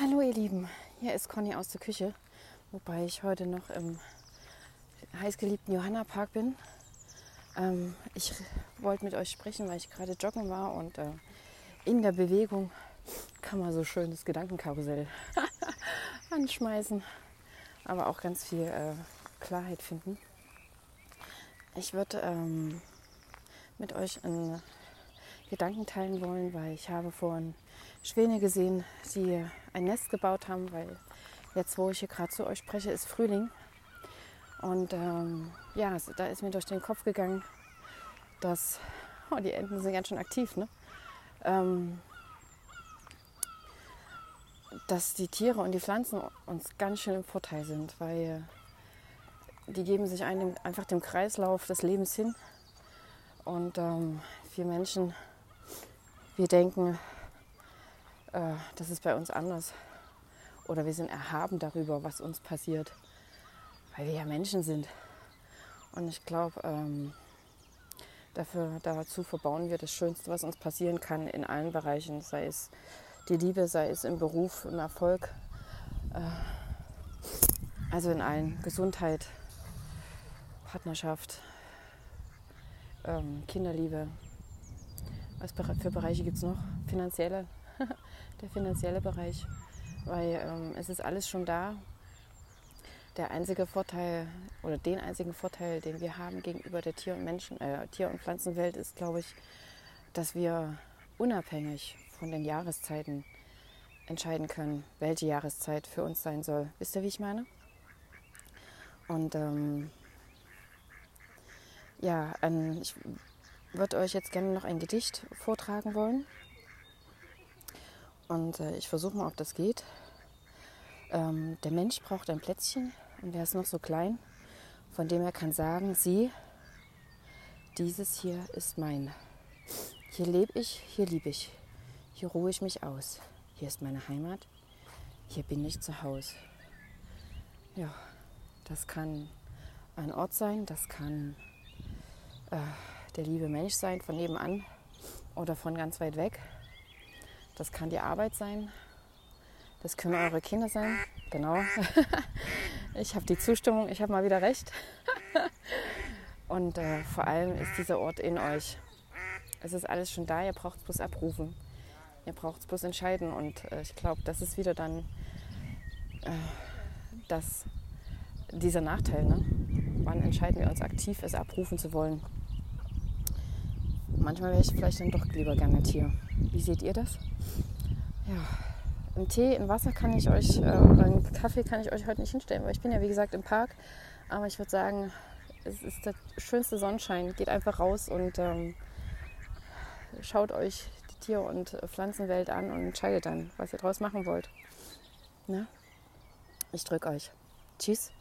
Hallo ihr Lieben, hier ist Conny aus der Küche, wobei ich heute noch im heißgeliebten Johanna Park bin. Ähm, ich wollte mit euch sprechen, weil ich gerade joggen war und äh, in der Bewegung kann man so schön das Gedankenkarussell anschmeißen, aber auch ganz viel äh, Klarheit finden. Ich würde ähm, mit euch einen Gedanken teilen wollen, weil ich habe vorhin Schwäne gesehen, die ein Nest gebaut haben, weil jetzt, wo ich hier gerade zu euch spreche, ist Frühling. Und ähm, ja, da ist mir durch den Kopf gegangen, dass oh, die Enten sind ganz schön aktiv, ne? Ähm, dass die Tiere und die Pflanzen uns ganz schön im Vorteil sind, weil die geben sich einem, einfach dem Kreislauf des Lebens hin. Und ähm, wir Menschen, wir denken, äh, das ist bei uns anders. Oder wir sind erhaben darüber, was uns passiert, weil wir ja Menschen sind. Und ich glaube, ähm, dazu verbauen wir das Schönste, was uns passieren kann in allen Bereichen, sei es die Liebe, sei es im Beruf, im Erfolg, äh, also in allen, Gesundheit, Partnerschaft, ähm, Kinderliebe. Was für Bereiche gibt es noch? Finanzielle, der finanzielle Bereich, weil ähm, es ist alles schon da. Der einzige Vorteil oder den einzigen Vorteil, den wir haben gegenüber der Tier- und Menschen, äh, Tier- und Pflanzenwelt, ist, glaube ich, dass wir unabhängig von den Jahreszeiten entscheiden können, welche Jahreszeit für uns sein soll. Wisst ihr, wie ich meine? Und ähm, ja, ähm, ich würde euch jetzt gerne noch ein Gedicht vortragen wollen. Und äh, ich versuche mal, ob das geht. Ähm, der Mensch braucht ein Plätzchen und der ist noch so klein, von dem er kann sagen, sieh, dieses hier ist mein. Hier lebe ich, hier liebe ich, hier ruhe ich mich aus. Hier ist meine Heimat, hier bin ich zu Hause. Ja, das kann ein Ort sein, das kann äh, der liebe Mensch sein von nebenan oder von ganz weit weg. Das kann die Arbeit sein. Das können eure Kinder sein. Genau. ich habe die Zustimmung, ich habe mal wieder recht. Und äh, vor allem ist dieser Ort in euch. Es ist alles schon da, ihr braucht es bloß abrufen. Ihr braucht es bloß entscheiden. Und äh, ich glaube, das ist wieder dann äh, das, dieser Nachteil. Ne? Wann entscheiden wir uns aktiv, es abrufen zu wollen? Manchmal wäre ich vielleicht dann doch lieber gerne Tier. Wie seht ihr das? Ja, einen Tee, ein Wasser kann ich euch, äh, oder einen Kaffee kann ich euch heute nicht hinstellen, weil ich bin ja wie gesagt im Park. Aber ich würde sagen, es ist der schönste Sonnenschein. Geht einfach raus und ähm, schaut euch die Tier- und Pflanzenwelt an und entscheidet dann, was ihr draus machen wollt. Na? Ich drücke euch. Tschüss.